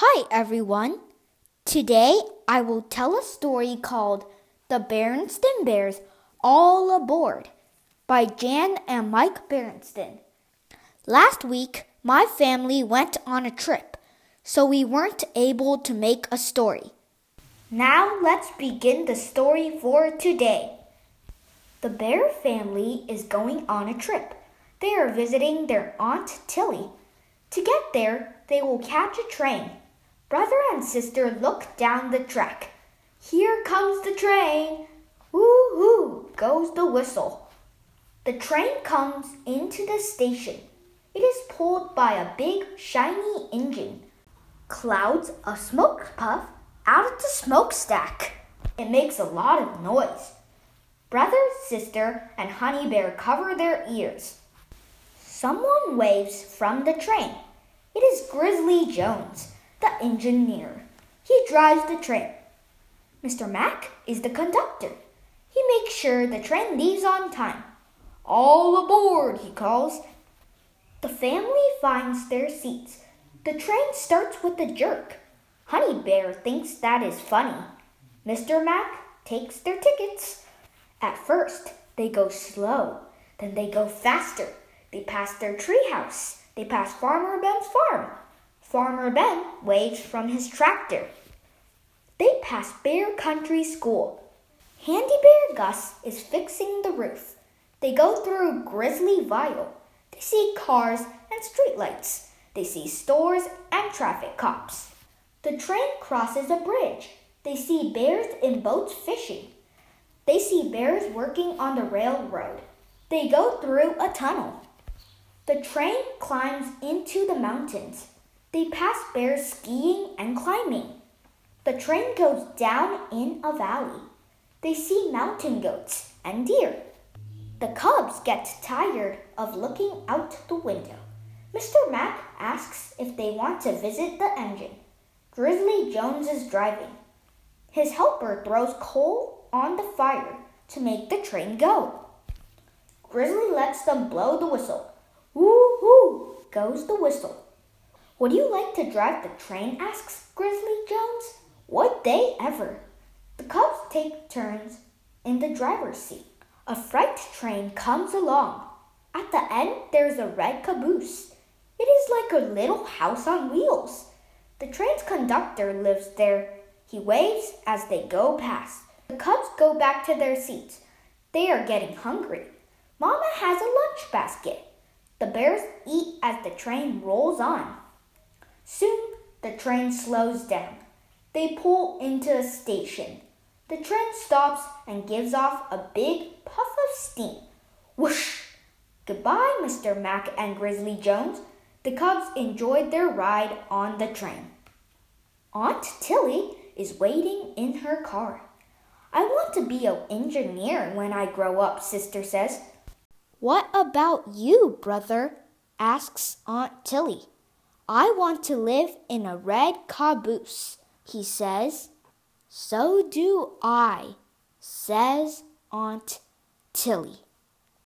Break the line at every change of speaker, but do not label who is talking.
Hi, everyone. Today I will tell a story called The Berenstain Bears All Aboard by Jan and Mike Berenstain. Last week, my family went on a trip, so we weren't able to make a story. Now let's begin the story for today. The bear family is going on a trip. They are visiting their Aunt Tilly. To get there, they will catch a train. Brother and sister look down the track. Here comes the train. Woo hoo goes the whistle. The train comes into the station. It is pulled by a big, shiny engine. Clouds a smoke puff out of the smokestack. It makes a lot of noise. Brother, sister, and Honey Bear cover their ears. Someone waves from the train. It is Grizzly Jones the engineer. He drives the train. Mr. Mack is the conductor. He makes sure the train leaves on time. All aboard, he calls. The family finds their seats. The train starts with a jerk. Honey Bear thinks that is funny. Mr. Mack takes their tickets. At first, they go slow, then they go faster. They pass their treehouse. They pass Farmer Ben's farm. Farmer Ben waves from his tractor. They pass Bear Country School. Handy Bear Gus is fixing the roof. They go through Grizzlyville. They see cars and streetlights. They see stores and traffic cops. The train crosses a bridge. They see bears in boats fishing. They see bears working on the railroad. They go through a tunnel. The train climbs into the mountains. They pass bears skiing and climbing. The train goes down in a valley. They see mountain goats and deer. The cubs get tired of looking out the window. Mr. Mack asks if they want to visit the engine. Grizzly Jones is driving. His helper throws coal on the fire to make the train go. Grizzly lets them blow the whistle. Woo hoo goes the whistle. Would you like to drive the train? asks Grizzly Jones. Would they ever? The cubs take turns in the driver's seat. A freight train comes along. At the end, there's a red caboose. It is like a little house on wheels. The train's conductor lives there. He waves as they go past. The cubs go back to their seats. They are getting hungry. Mama has a lunch basket. The bears eat as the train rolls on. Soon the train slows down. They pull into a station. The train stops and gives off a big puff of steam. Whoosh! Goodbye, Mr. Mack and Grizzly Jones. The cubs enjoyed their ride on the train. Aunt Tilly is waiting in her car. I want to be an engineer when I grow up, sister says.
What about you, brother? asks Aunt Tilly.
I want to live in a red caboose, he says.
So do I, says Aunt Tilly.